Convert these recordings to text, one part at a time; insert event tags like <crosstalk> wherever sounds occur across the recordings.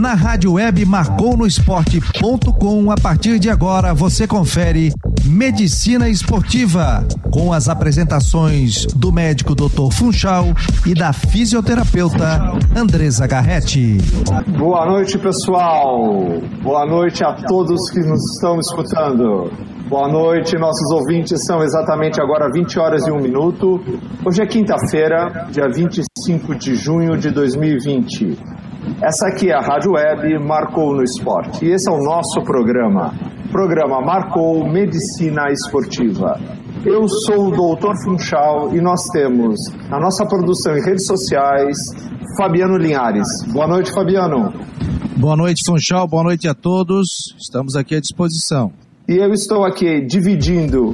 Na rádio web marconosport.com, a partir de agora você confere Medicina Esportiva, com as apresentações do médico Dr. Funchal e da fisioterapeuta Andresa Garretti. Boa noite, pessoal. Boa noite a todos que nos estão escutando. Boa noite, nossos ouvintes. São exatamente agora 20 horas e 1 minuto. Hoje é quinta-feira, dia 25 de junho de 2020. Essa aqui é a Rádio Web Marcou no Esporte. E esse é o nosso programa. Programa Marcou Medicina Esportiva. Eu sou o Doutor Funchal e nós temos na nossa produção em redes sociais Fabiano Linhares. Boa noite, Fabiano. Boa noite, Funchal. Boa noite a todos. Estamos aqui à disposição. E eu estou aqui dividindo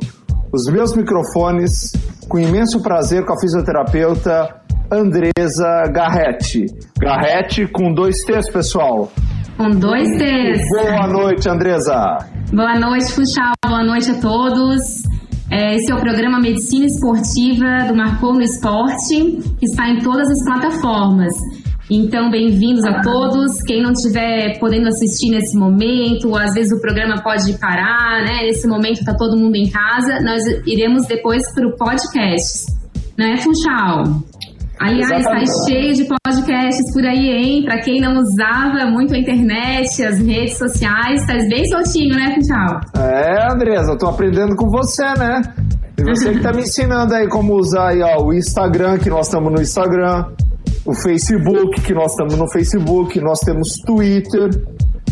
os meus microfones com imenso prazer com a fisioterapeuta Andresa Garretti. Garretti com dois T's, pessoal. Com dois T's. Boa noite, Andresa. Boa noite, Funchal. Boa noite a todos. É, esse é o programa Medicina Esportiva do Marcou no Esporte, que está em todas as plataformas. Então, bem-vindos a todos. Quem não estiver podendo assistir nesse momento, às vezes o programa pode parar, né? Nesse momento está todo mundo em casa. Nós iremos depois para o podcast, né, Funchal? Aliás, está cheio de podcasts por aí, hein? Para quem não usava muito a internet, as redes sociais, está bem soltinho, né, Funchal? É, Andresa, eu tô aprendendo com você, né? E você que tá me ensinando aí como usar aí, ó, o Instagram, que nós estamos no Instagram, o Facebook, que nós estamos no Facebook, nós temos Twitter.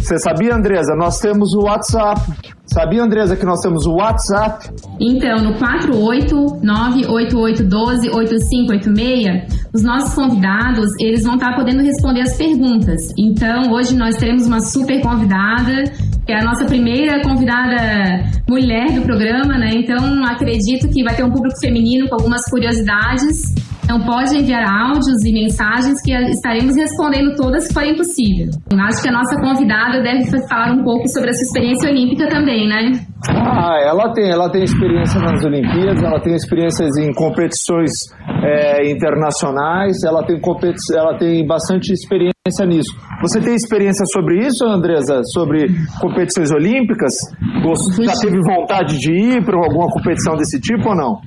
Você sabia, Andresa? Nós temos o WhatsApp. Sabia, Andresa, que nós temos o WhatsApp? Então, no 48988128586, os nossos convidados, eles vão estar podendo responder as perguntas. Então, hoje nós teremos uma super convidada, que é a nossa primeira convidada mulher do programa, né? Então, acredito que vai ter um público feminino com algumas curiosidades. Então pode enviar áudios e mensagens que estaremos respondendo todas que forem possível. Acho que a nossa convidada deve falar um pouco sobre a sua experiência olímpica também, né? Ah, ela tem, ela tem experiência nas Olimpíadas, ela tem experiências em competições é, internacionais, ela tem, ela tem bastante experiência nisso. Você tem experiência sobre isso, Andresa? Sobre competições olímpicas? Você já teve vontade de ir para alguma competição desse tipo ou não?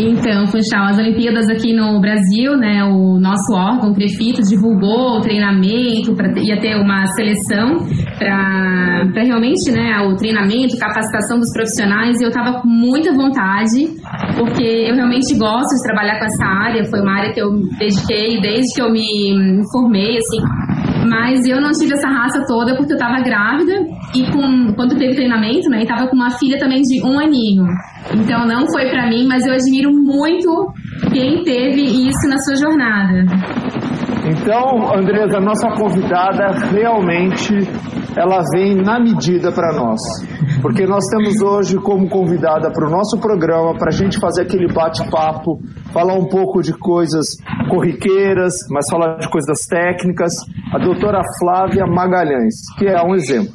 Então, Funchal, as Olimpíadas aqui no Brasil, né, o nosso órgão, o Crefito, divulgou o treinamento, pra, ia ter uma seleção para realmente, né, o treinamento, capacitação dos profissionais, e eu estava com muita vontade, porque eu realmente gosto de trabalhar com essa área, foi uma área que eu dediquei desde que eu me formei, assim, mas eu não tive essa raça toda porque eu tava grávida e com, quando teve treinamento, né, e tava com uma filha também de um aninho. Então não foi para mim, mas eu admiro muito quem teve isso na sua jornada. Então, Andresa, nossa convidada realmente ela vem na medida para nós. Porque nós temos hoje como convidada para o nosso programa, para a gente fazer aquele bate-papo, falar um pouco de coisas corriqueiras, mas falar de coisas técnicas, a doutora Flávia Magalhães, que é um exemplo.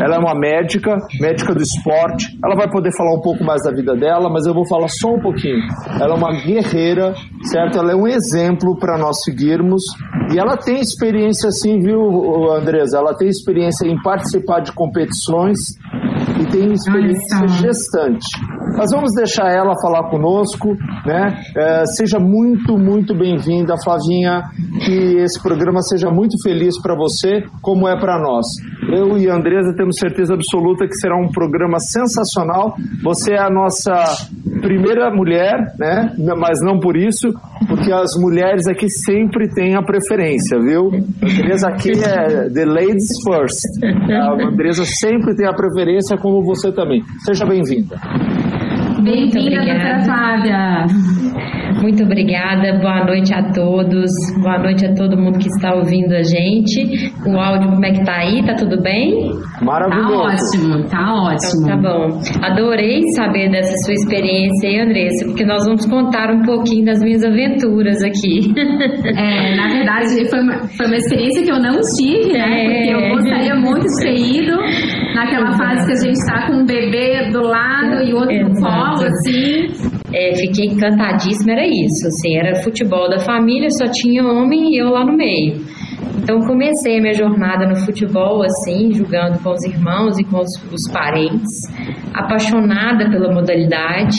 Ela é uma médica, médica do esporte. Ela vai poder falar um pouco mais da vida dela, mas eu vou falar só um pouquinho. Ela é uma guerreira, certo? Ela é um exemplo para nós seguirmos. E ela tem experiência, sim, viu, Andresa? Ela tem experiência em participar de competições e tem experiência gestante. Mas vamos deixar ela falar conosco, né? É, seja muito, muito bem-vinda, Flavinha. Que esse programa seja muito feliz para você, como é para nós. Eu e a Andresa temos certeza absoluta que será um programa sensacional. Você é a nossa primeira mulher, né? Mas não por isso, porque as mulheres aqui sempre têm a preferência, viu? A Andresa aqui é the ladies first. A Andresa sempre tem a preferência, como você também. Seja bem-vinda. Bem-vinda, doutora Flávia. Muito obrigada, boa noite a todos, boa noite a todo mundo que está ouvindo a gente. O áudio, como é que tá aí? Tá tudo bem? Maravilhoso. Tá ótimo, tá ótimo. Então, tá bom. Adorei saber dessa sua experiência aí, Andressa, porque nós vamos contar um pouquinho das minhas aventuras aqui. É, na verdade, foi uma, foi uma experiência que eu não tive, né? É. Porque eu gostaria muito de ter ido naquela fase que a gente tá com um bebê do lado e outro no colo, assim. É, fiquei encantadíssima, era isso, assim, era futebol da família, só tinha homem e eu lá no meio. Então comecei a minha jornada no futebol assim, jogando com os irmãos e com os, os parentes, apaixonada pela modalidade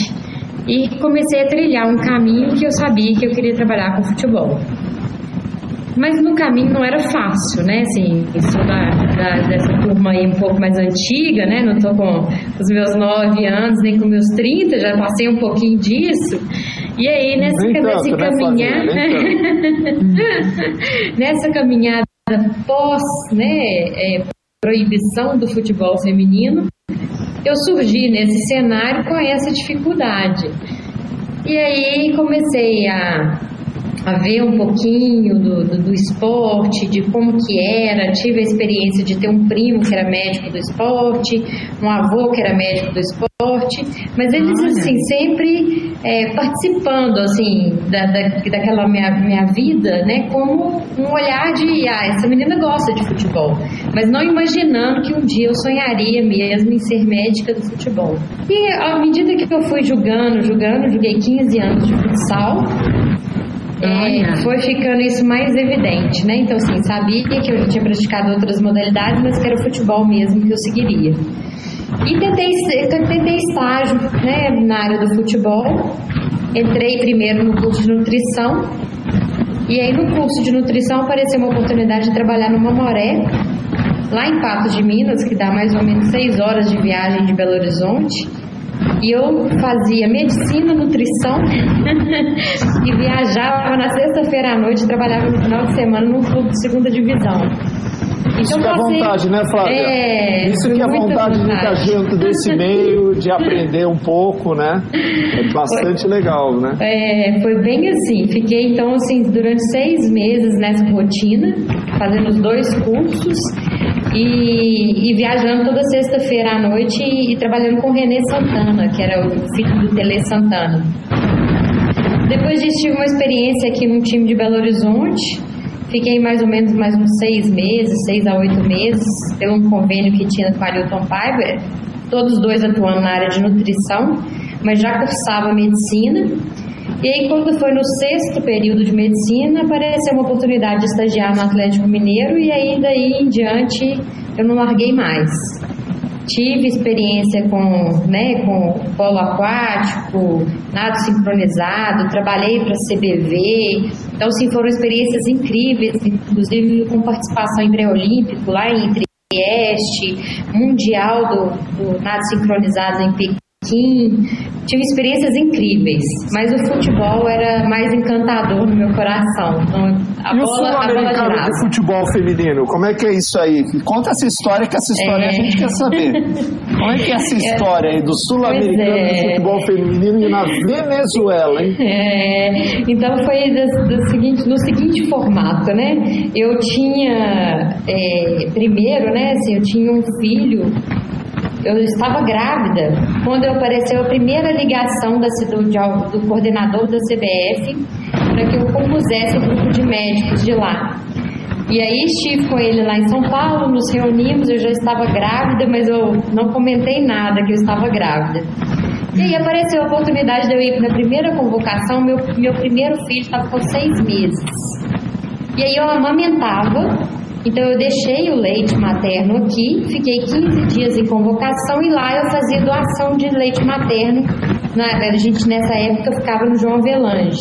e comecei a trilhar um caminho que eu sabia que eu queria trabalhar com futebol. Mas no caminho não era fácil, né? Assim, sou da, da, dessa turma aí um pouco mais antiga, né? Não estou com os meus nove anos, nem com meus 30, já passei um pouquinho disso. E aí, nessa, nesse né, caminhar, Flávia? <laughs> nessa caminhada pós né, é, proibição do futebol feminino, eu surgi nesse cenário com essa dificuldade. E aí comecei a, a ver um pouquinho do, do, do esporte, de como que era. Tive a experiência de ter um primo que era médico do esporte, um avô que era médico do esporte, mas eles assim sempre é, participando assim da, da, daquela minha, minha vida, né, como um olhar de ah, essa menina gosta de futebol, mas não imaginando que um dia eu sonharia mesmo em ser médica do futebol. E à medida que eu fui julgando, julgando, joguei 15 anos de futsal, é, foi ficando isso mais evidente, né? Então, assim, sabia que eu já tinha praticado outras modalidades, mas que era o futebol mesmo que eu seguiria. E tentei, tentei estágio né, na área do futebol. Entrei primeiro no curso de nutrição. E aí, no curso de nutrição, apareceu uma oportunidade de trabalhar no Mamoré, lá em Patos de Minas, que dá mais ou menos seis horas de viagem de Belo Horizonte. E eu fazia medicina, nutrição <laughs> e viajava na sexta-feira à noite, trabalhava no final de semana num clube de segunda divisão. Isso que é vontade, né, Flávia? É, Isso que é muita vontade de estar vontade. junto desse meio, de aprender um pouco, né? É bastante legal, né? É, foi bem assim. Fiquei então assim durante seis meses nessa rotina, fazendo os dois cursos e, e viajando toda sexta-feira à noite e, e trabalhando com o Renê Santana, que era o filho do Tele Santana. Depois disso tive uma experiência aqui num time de Belo Horizonte. Fiquei mais ou menos mais uns seis meses, seis a oito meses, pelo um convênio que tinha com a Ailton Piper, todos dois atuando na área de nutrição, mas já cursava medicina. E aí, quando foi no sexto período de medicina, apareceu uma oportunidade de estagiar no Atlético Mineiro, e aí, daí em diante, eu não larguei mais. Tive experiência com, né, com polo aquático, nado sincronizado, trabalhei para CBV. Então, assim, foram experiências incríveis, inclusive com participação em pré-olímpico lá em Trieste, mundial do, do nado sincronizado em Pequim. Tive experiências incríveis, mas o futebol era mais encantador no meu coração. Então, a e o bola, bola sul-americano de futebol feminino, como é que é isso aí? Conta essa história, que essa história É. a gente quer saber. Como é que é essa <laughs> história aí do sul-americano é. de futebol feminino e na Venezuela, hein? É, então foi das- do seguinte- no seguinte formato, né? Eu tinha é, primeiro, né? Assim, eu tinha um filho. Eu estava grávida quando apareceu a primeira ligação da, do, do coordenador da CBF para que eu compusesse o grupo de médicos de lá. E aí estive com ele lá em São Paulo, nos reunimos, eu já estava grávida, mas eu não comentei nada que eu estava grávida. E aí apareceu a oportunidade de eu ir na primeira convocação, meu, meu primeiro filho estava com seis meses. E aí eu amamentava, então eu deixei o leite materno aqui, fiquei 15 dias em convocação e lá eu fazia doação de leite materno. Na, a gente nessa época ficava no João Avelange.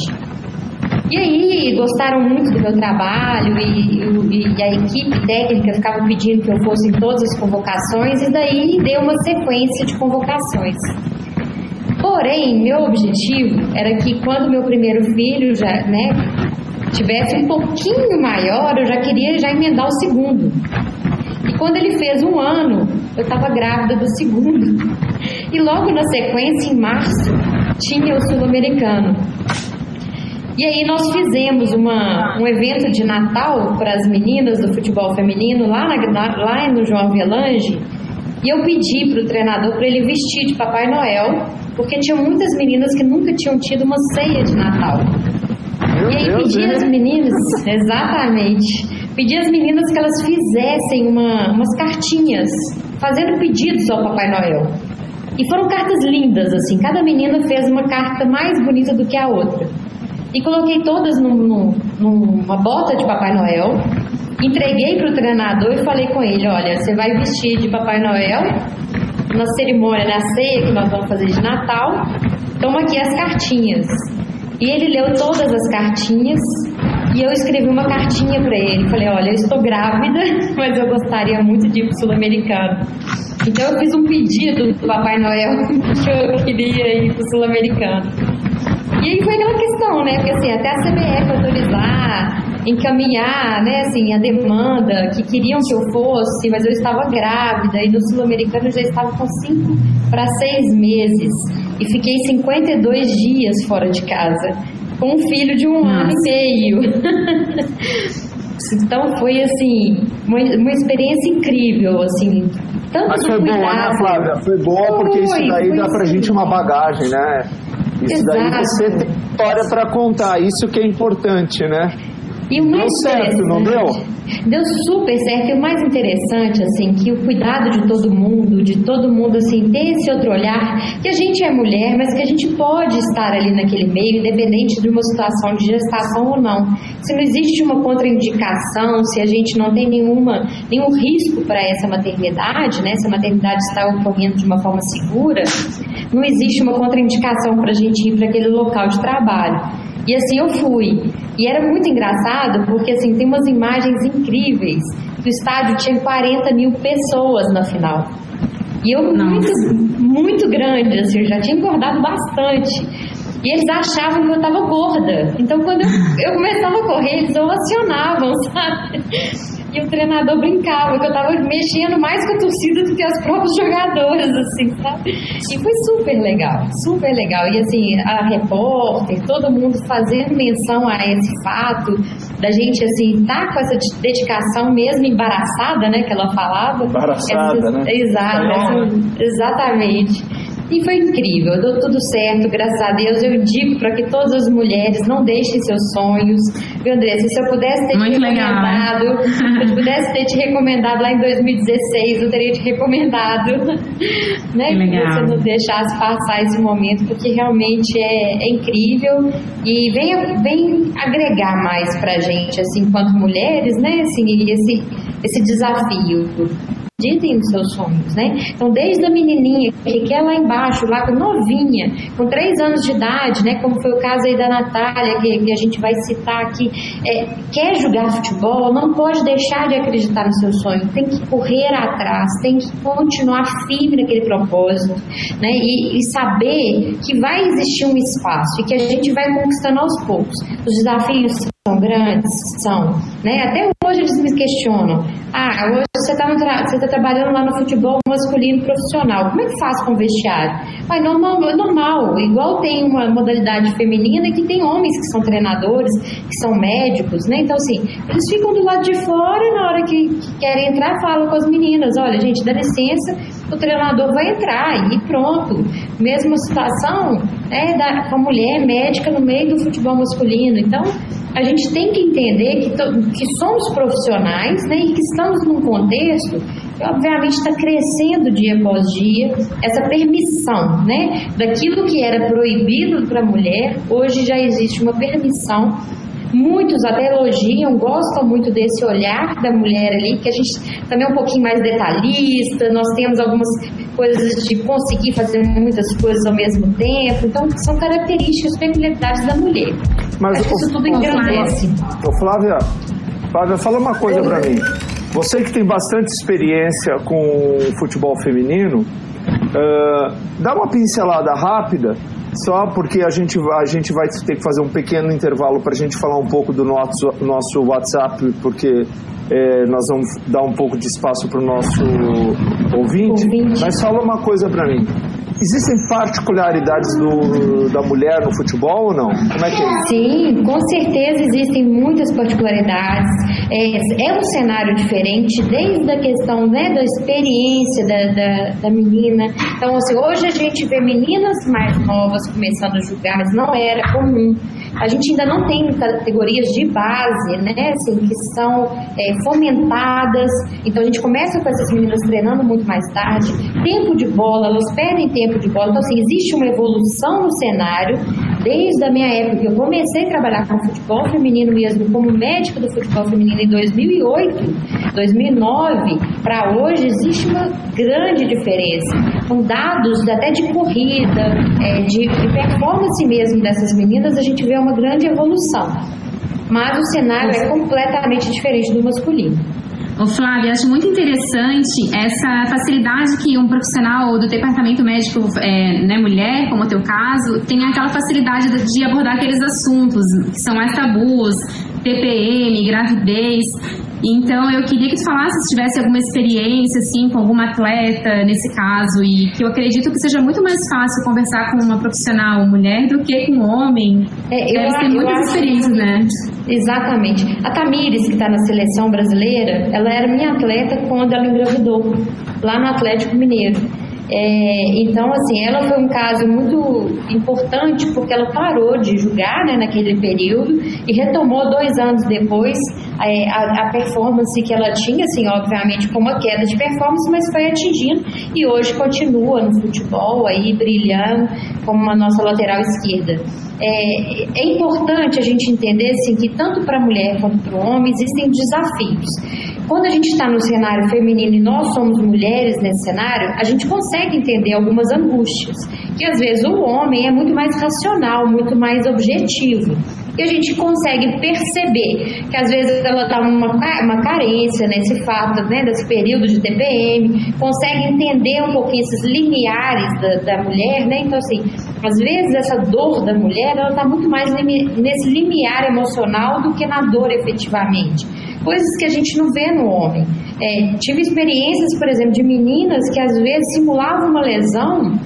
E aí gostaram muito do meu trabalho e, e- e a equipe técnica ficava pedindo que eu fosse em todas as convocações e daí deu uma sequência de convocações. Porém, meu objetivo era que quando meu primeiro filho já, né, tivesse um pouquinho maior, eu já queria já emendar o segundo. E quando ele fez um ano, eu estava grávida do segundo. E logo na sequência, em março, tinha o sul-americano. E aí nós fizemos uma, um evento de Natal para as meninas do futebol feminino lá, na- lá no João Avelange. E eu pedi para o treinador para ele vestir de Papai Noel, porque tinha muitas meninas que nunca tinham tido uma ceia de Natal. Meu E aí Deus, pedi às meninas, exatamente, pedi às meninas que elas fizessem uma- umas cartinhas, fazendo pedidos ao Papai Noel. E foram cartas lindas, assim, cada menina fez uma carta mais bonita do que a outra. E coloquei todas num- num- numa bota de Papai Noel entreguei para o treinador e falei com ele: olha, você vai vestir de Papai Noel na cerimônia, na ceia que nós vamos fazer de Natal. Toma aqui as cartinhas. E ele leu todas as cartinhas e eu escrevi uma cartinha para ele. Falei: olha, eu estou grávida, <laughs> mas eu gostaria muito de ir para o Sul-Americano. Então eu fiz um pedido do Papai Noel <laughs> que eu queria ir para o Sul-Americano. E aí foi aquela questão, né? Porque assim, até a CBF autorizar, encaminhar, né, assim, a demanda que queriam que eu fosse, mas eu estava grávida e no sul-americano já estava com 5 para 6 meses e fiquei 52 dias fora de casa com um filho de um Nossa. ano e meio. <laughs> então foi assim uma, uma experiência incrível, assim. Tanto Mas foi cuidado, boa, né, Flávia? Foi boa porque foi, isso daí dá pra sim. gente uma bagagem, né? Isso Exato. daí você tem história para contar, isso que é importante, né? E o mais deu certo, não deu? Deu super certo. E o mais interessante, assim, que o cuidado de todo mundo, de todo mundo, assim, ter esse outro olhar, que a gente é mulher, mas que a gente pode estar ali naquele meio, independente de uma situação de gestação ou não. Se não existe uma contraindicação, se a gente não tem nenhuma, nenhum risco para essa maternidade, né? Se a maternidade está ocorrendo de uma forma segura, não existe uma contraindicação para a gente ir para aquele local de trabalho. E assim eu fui. E era muito engraçado porque assim tem umas imagens incríveis. O estádio tinha 40 mil pessoas na final. E eu muito, muito grande, assim, eu já tinha engordado bastante. E eles achavam que eu estava gorda. Então, quando eu, eu começava a correr, eles ovacionavam, <laughs> sabe? E o treinador brincava que eu tava mexendo mais com a torcida do que as próprios jogadores, assim, sabe? E foi super legal, super legal. E assim, a repórter, todo mundo fazendo menção a esse fato da gente, assim, tá com essa dedicação mesmo embaraçada, né, que ela falava. Embaraçada, essa, né? Exato, essa, exatamente. E foi incrível, deu tudo certo, graças a Deus. Eu digo para que todas as mulheres não deixem seus sonhos. Viu, Andressa? Se eu pudesse ter Muito te legal, recomendado, né? se eu pudesse ter te recomendado lá em 2016, eu teria te recomendado. né? Que, que você não deixasse passar esse momento, porque realmente é, é incrível e vem, vem agregar mais pra gente, assim, enquanto mulheres, né? Assim, esse, esse desafio acreditem nos seus sonhos, né? Então, desde a menininha que quer lá embaixo, lá novinha, com três anos de idade, né? Como foi o caso aí da Natália, que, que a gente vai citar aqui, é, quer jogar futebol, não pode deixar de acreditar no seu sonho, tem que correr atrás, tem que continuar firme naquele propósito, né? E, e saber que vai existir um espaço e que a gente vai conquistando aos poucos. Os desafios são grandes? São. Né? Até hoje eles me questionam. Ah, hoje você está tá trabalhando lá no futebol masculino profissional. Como é que faz com vestiário? Ah, normal, é normal. Igual tem uma modalidade feminina que tem homens que são treinadores, que são médicos, né? Então, assim, eles ficam do lado de fora e na hora que, que querem entrar, falam com as meninas. Olha, gente, dá licença, o treinador vai entrar e pronto. Mesma situação é da, com a mulher médica no meio do futebol masculino. Então, a gente tem que entender que, que somos profissionais né, e que estamos num contexto que, obviamente, está crescendo dia após dia. Essa permissão né, daquilo que era proibido para a mulher, hoje já existe uma permissão Muitos até elogiam, gostam muito desse olhar da mulher ali, que a gente também é um pouquinho mais detalhista, nós temos algumas coisas de conseguir fazer muitas coisas ao mesmo tempo, então são características, peculiaridades da mulher. Mas Acho o, isso tudo engrandece. Ô Flávia, Flávia, fala uma coisa para mim. Você que tem bastante experiência com futebol feminino, uh, dá uma pincelada rápida só porque a gente, a gente vai ter que fazer um pequeno intervalo para a gente falar um pouco do nosso, nosso WhatsApp, porque é, nós vamos dar um pouco de espaço para o nosso ouvinte. ouvinte. Mas fala uma coisa para mim. Existem particularidades do, da mulher no futebol ou não? Como é que é? Sim, com certeza existem muitas particularidades. É, é um cenário diferente, desde a questão né, da experiência da, da, da, menina. Então, assim, hoje a gente vê meninas mais novas começando a jogar, mas não era comum. A gente ainda não tem categorias de base, né, assim, que são é, fomentadas. Então, a gente começa com essas meninas treinando muito mais tarde. Tempo de bola, elas perdem tempo de bola. Então, assim, existe uma evolução no cenário desde a minha época que eu comecei a trabalhar com futebol feminino mesmo, como médico do futebol feminino em 2008, 2009, para hoje existe uma grande diferença. Com dados até de corrida, é, de, de performance mesmo dessas meninas, a gente vê uma grande evolução. Mas o cenário é completamente diferente do masculino. Ô Flávia, acho muito interessante essa facilidade que um profissional do departamento médico, é, né, mulher, como é o teu caso, tem aquela facilidade de abordar aqueles assuntos que são mais tabus, TPM, gravidez. Então, eu queria que tu falasse se tivesse alguma experiência, assim, com alguma atleta nesse caso, e que eu acredito que seja muito mais fácil conversar com uma profissional mulher do que com um homem. É, Deve ter muitas experiências, né? Exatamente. A Tamires, que está na seleção brasileira, ela era minha atleta quando ela engravidou, lá no Atlético Mineiro. É, então, assim, ela foi um caso muito importante porque ela parou de jogar né, naquele período e retomou dois anos depois é, a, a, performance que ela tinha, assim, obviamente com uma queda de performance, mas foi atingindo e hoje continua no futebol aí brilhando como uma nossa lateral esquerda. É, é importante a gente entender assim, que tanto para a mulher quanto para o homem existem desafios. Quando a gente está no cenário feminino e nós somos mulheres nesse cenário, a gente consegue entender algumas angústias, que às vezes o homem é muito mais racional, muito mais objetivo e a gente consegue perceber que às vezes ela está uma, uma carência nesse fato, né, desse período de TPM, consegue entender um pouquinho esses limiares da, da mulher, né? Então, assim, às vezes essa dor da mulher, ela está muito mais nesse limiar emocional do que na dor efetivamente. Coisas que a gente não vê no homem. É, tive experiências, por exemplo, de meninas que às vezes simulavam uma lesão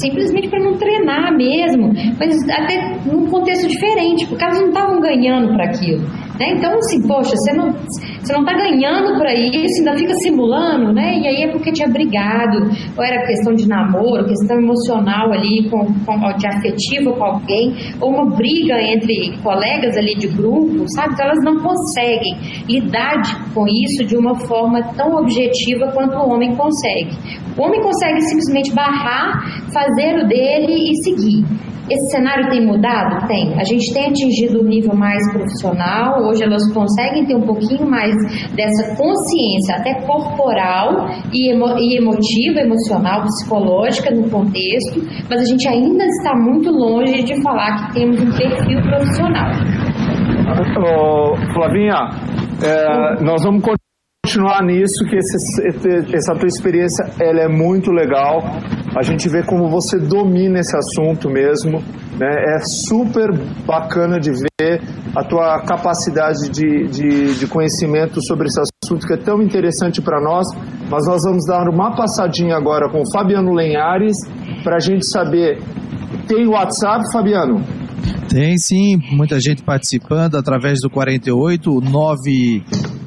simplesmente para não treinar mesmo, mas até num contexto diferente, porque elas não estavam ganhando para aquilo. Né? Então, assim, poxa, você não, você não está ganhando para isso, ainda fica simulando, né? E aí é porque tinha brigado, ou era questão de namoro, questão emocional ali, com, com, de afetivo com alguém, ou uma briga entre colegas ali de grupo, sabe? Então elas não conseguem lidar com isso de uma forma tão objetiva quanto o homem consegue. O homem consegue simplesmente barrar, fazer o dele e seguir. Esse cenário tem mudado? Tem. A gente tem atingido um nível mais profissional, hoje elas conseguem ter um pouquinho mais dessa consciência, até corporal e, emo e emotiva, emocional, psicológica no contexto, mas a gente ainda está muito longe de falar que temos um perfil profissional. Ô, Flavinha, é, nós vamos continuar nisso, que esse, essa tua experiência ela é muito legal. A gente vê como você domina esse assunto mesmo. Né? É super bacana de ver a tua capacidade de, de, de conhecimento sobre esse assunto que é tão interessante para nós. Mas nós vamos dar uma passadinha agora com o Fabiano Lenhares para a gente saber. Tem WhatsApp, Fabiano? Tem sim, muita gente participando através do 48 9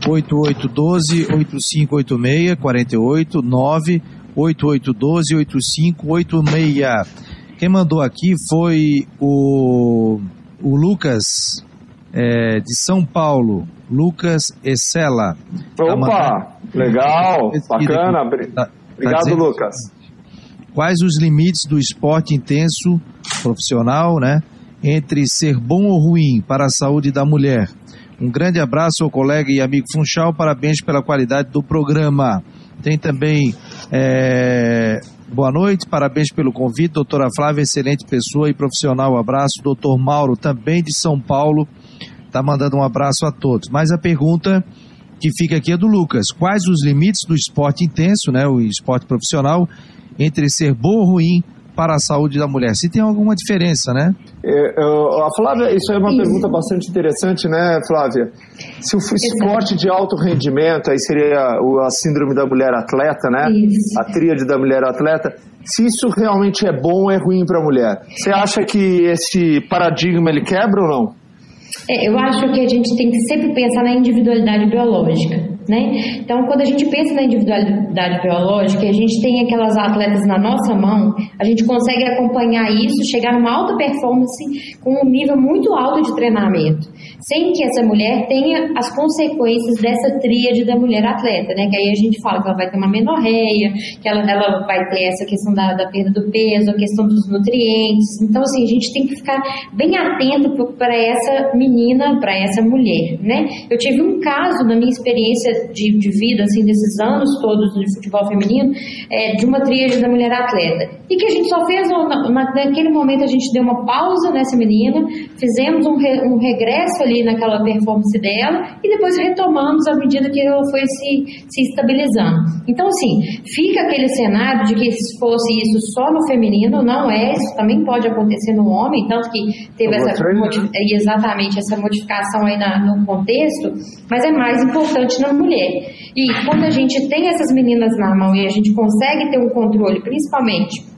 8812 8586 48 9 8812 8586. Quem mandou aqui foi o, o Lucas é, de São Paulo, Lucas Essela. Opa, legal, bacana. Tá, Obrigado, tá Lucas. Quais os limites do esporte intenso profissional, né? Entre ser bom ou ruim para a saúde da mulher? Um grande abraço ao colega e amigo Funchal, parabéns pela qualidade do programa. Tem também é, boa noite, parabéns pelo convite, doutora Flávia, excelente pessoa e profissional. Abraço, doutor Mauro, também de São Paulo, está mandando um abraço a todos. Mas a pergunta que fica aqui é do Lucas: quais os limites do esporte intenso, né, o esporte profissional, entre ser bom ou ruim para a saúde da mulher? Se tem alguma diferença, né? É, a Flávia, isso é uma isso. pergunta bastante interessante, né, Flávia? Se o esporte de alto rendimento, aí seria a síndrome da mulher atleta, né? Isso. A tríade da mulher atleta. Se isso realmente é bom ou é ruim para a mulher? Você acha que esse paradigma ele quebra ou não? É, eu acho que a gente tem que sempre pensar na individualidade biológica. Né? Então, quando a gente pensa na individualidade biológica, a gente tem aquelas atletas na nossa mão, a gente consegue acompanhar isso, chegar numa alta performance com um nível muito alto de treinamento, sem que essa mulher tenha as consequências dessa tríade da mulher atleta, né? Que aí a gente fala que ela vai ter uma menorreia, que ela, ela vai ter essa questão da, da perda do peso, a questão dos nutrientes. Então, assim, a gente tem que ficar bem atento para essa menina, para essa mulher, né? Eu tive um caso na minha experiência de, de vida, assim, desses anos todos de futebol feminino, é, de uma tríade da mulher atleta. E que a gente só fez, na, naquele momento a gente deu uma pausa nessa menina, fizemos um, re, um regresso ali naquela performance dela e depois retomamos à medida que ela foi se, se estabilizando. Então, assim, fica aquele cenário de que se fosse isso só no feminino, não é, isso também pode acontecer no homem, tanto que teve essa, exatamente essa modificação aí na, no contexto, mas é mais importante na mulher. E quando a gente tem essas meninas na mão e a gente consegue ter um controle, principalmente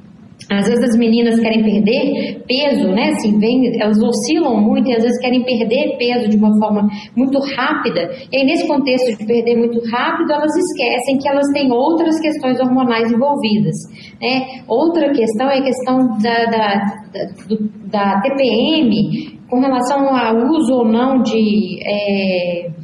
às vezes as meninas querem perder peso, né? Assim, vem, elas oscilam muito e às vezes querem perder peso de uma forma muito rápida. E aí, nesse contexto de perder muito rápido, elas esquecem que elas têm outras questões hormonais envolvidas. Né? Outra questão é a questão da, da, da, da TPM com relação ao uso ou não de. É,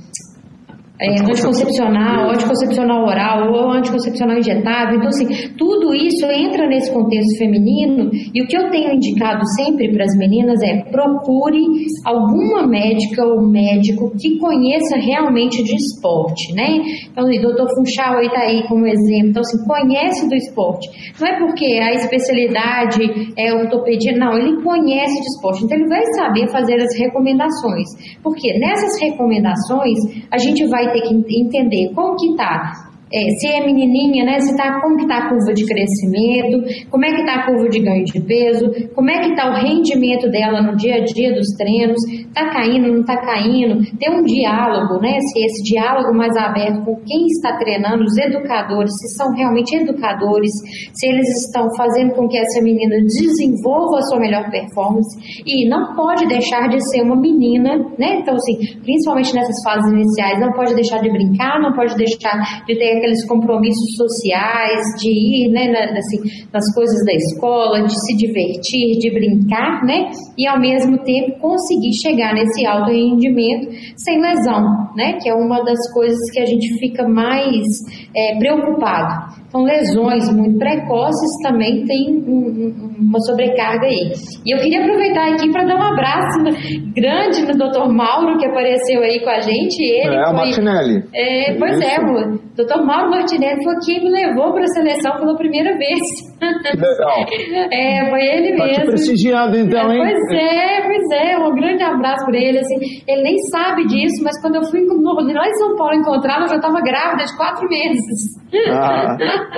é, anticoncepcional, anticoncepcional oral ou anticoncepcional injetável. Então, assim, tudo isso entra nesse contexto feminino e o que eu tenho indicado sempre para as meninas é procure alguma médica ou médico que conheça realmente de esporte, né? Então, o doutor Funchal aí está aí como exemplo. Então, assim, conhece do esporte. Não é porque a especialidade é ortopedia, não, ele conhece de esporte. Então, ele vai saber fazer as recomendações. Porque nessas recomendações, a gente vai vai ter que entender como que está é, se é menininha, né, se tá, como que está a curva de crescimento, como é que está a curva de ganho de peso, como é que está o rendimento dela no dia a dia dos treinos, está caindo, não está caindo, ter um diálogo, né, se esse diálogo mais aberto com quem está treinando, os educadores, se são realmente educadores, se eles estão fazendo com que essa menina desenvolva a sua melhor performance. E não pode deixar de ser uma menina, né, então assim, principalmente nessas fases iniciais, não pode deixar de brincar, não pode deixar de ter aqueles compromissos sociais, de ir né, na, assim, nas coisas da escola, de se divertir, de brincar, né? E ao mesmo tempo conseguir chegar nesse alto rendimento sem lesão, né? Que é uma das coisas que a gente fica mais é, preocupado. Então, lesões muito precoces também tem uma sobrecarga aí. E eu queria aproveitar aqui para dar um abraço grande no Dr. Mauro, que apareceu aí com a gente. Ele é, foi, o Martinelli. É, pois é, Isso. é, o Dr. Mauro Martinelli foi quem me levou para a seleção pela primeira vez. Legal. É, foi ele tá mesmo. Te prestigiado então, hein? Pois é, pois é. Um grande abraço para ele. Assim, ele nem sabe disso, mas quando eu fui no, lá em São Paulo encontrá-lo, eu já estava grávida de quatro meses. Ah.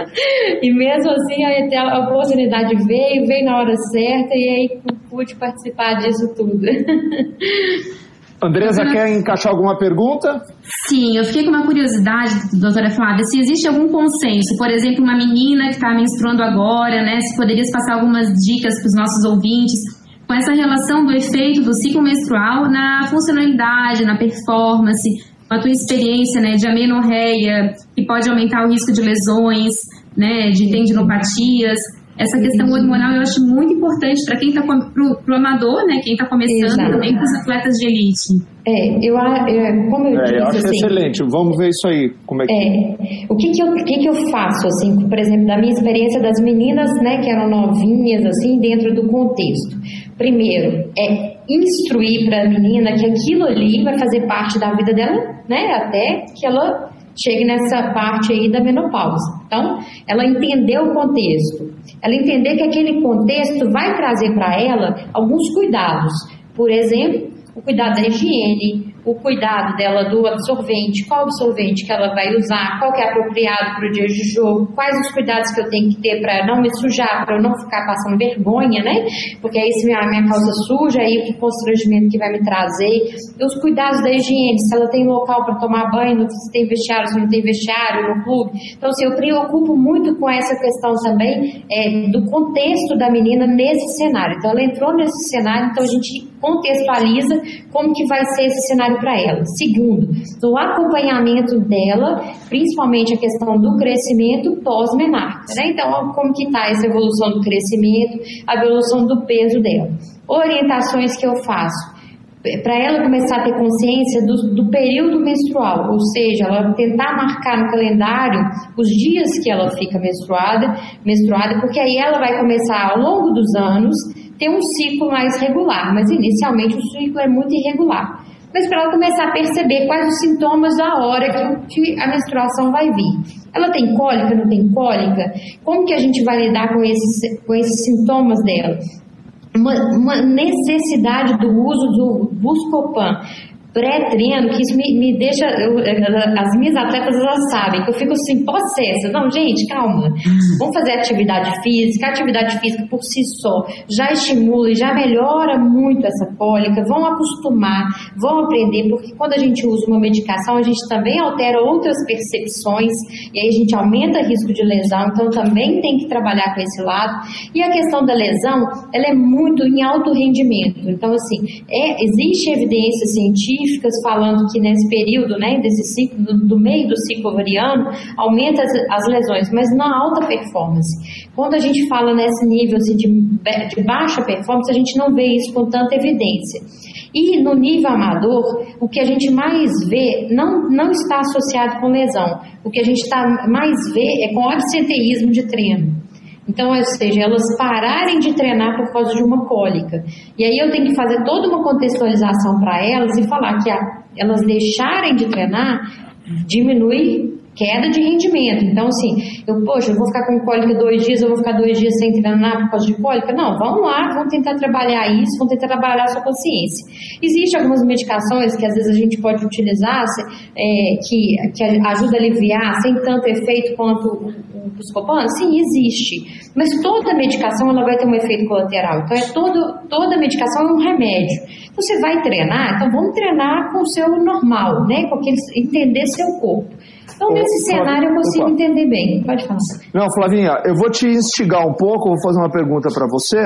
<laughs> e mesmo assim a, a oportunidade veio, veio na hora certa e aí pude participar disso tudo. <laughs> Andresa, uhum. quer encaixar alguma pergunta? Sim, eu fiquei com uma curiosidade, doutora Flávia, se existe algum consenso, por exemplo, uma menina que está menstruando agora, né, se poderias passar algumas dicas para os nossos ouvintes com essa relação do efeito do ciclo menstrual na funcionalidade, na performance, com a tua experiência, né, de amenorreia, que pode aumentar o risco de lesões, né, de tendinopatias, essa questão hormonal eu acho muito importante para quem está para o amador, né? Quem está começando Exato. também para os atletas de elite. É, eu, eu como eu é, disse, eu acho assim, excelente. Vamos ver isso aí. Como é que é, o que que eu, que que eu faço assim, por exemplo, da minha experiência das meninas, né, que eram novinhas assim, dentro do contexto. Primeiro, é instruir para a menina que aquilo ali vai fazer parte da vida dela, né, até que ela chegue nessa parte aí da menopausa. Então, ela entender o contexto, ela entender que aquele contexto vai trazer para ela alguns cuidados. Por exemplo, o cuidado da higiene, o cuidado dela do absorvente, qual absorvente que ela vai usar, qual que é apropriado para o dia de jogo, quais os cuidados que eu tenho que ter para não me sujar, para eu não ficar passando vergonha, né? Porque aí se minha, minha calça suja, aí o constrangimento que vai me trazer, os cuidados da higiene, se ela tem local para tomar banho, se tem vestiário, se não tem vestiário no clube. Então, assim, eu preocupo muito com essa questão também é, do contexto da menina nesse cenário. Então, ela entrou nesse cenário, então a gente contextualiza como que vai ser esse cenário para ela. Segundo, o acompanhamento dela, principalmente a questão do crescimento pós-menarca. Né? Então, como que está essa evolução do crescimento, a evolução do peso dela. Orientações que eu faço para ela começar a ter consciência do, do, período menstrual, ou seja, ela tentar marcar no calendário os dias que ela fica menstruada, menstruada, porque aí ela vai começar ao longo dos anos ter um ciclo mais regular, mas inicialmente o ciclo é muito irregular. Mas para ela começar a perceber quais os sintomas da hora que, a menstruação vai vir. Ela tem cólica, não tem cólica? Como que a gente vai lidar com esses, com esses sintomas dela? uma, uma necessidade do uso do Buscopan pré-treino, que isso me, me deixa. Eu, as minhas atletas elas sabem que eu fico assim, possessa. Não, gente, calma. Vamos fazer atividade física. A atividade física por si só já estimula e já melhora muito essa cólica. Vão acostumar, vão aprender, porque quando a gente usa uma medicação, a gente também altera outras percepções e aí a gente aumenta o risco de lesão. Então também tem que trabalhar com esse lado. E a questão da lesão, ela é muito em alto rendimento. Então, assim, é, existe evidência científica científicas falando que nesse período, né, desse ciclo, do, do meio do ciclo ovariano, aumenta as, as, lesões, mas na alta performance. Quando a gente fala nesse nível assim, de, de baixa performance, a gente não vê isso com tanta evidência. E no nível amador, o que a gente mais vê não, não está associado com lesão. O que a gente está mais vê é com absenteísmo de treino. Então, ou seja, elas pararem de treinar por causa de uma cólica. E aí eu tenho que fazer toda uma contextualização para elas e falar que a, elas deixarem de treinar diminui queda de rendimento. Então, assim, eu, poxa, eu vou ficar com cólica dois dias, eu vou ficar dois dias sem treinar por causa de cólica? Não, vamos lá, vamos tentar trabalhar isso, vamos tentar trabalhar a sua consciência. Existem algumas medicações que às vezes a gente pode utilizar é, que, que ajuda a aliviar sem tanto efeito quanto o buscopan? Sim, existe. Mas toda medicação ela vai ter um efeito colateral. Então, é todo, toda medicação é um remédio. Então, você vai treinar, então vamos treinar com o seu normal, né? Com aquele, entender seu corpo. Então, nesse cenário, eu consigo Opa. entender bem. Pode falar. Não, Flavinha, eu vou te instigar um pouco, vou fazer uma pergunta para você.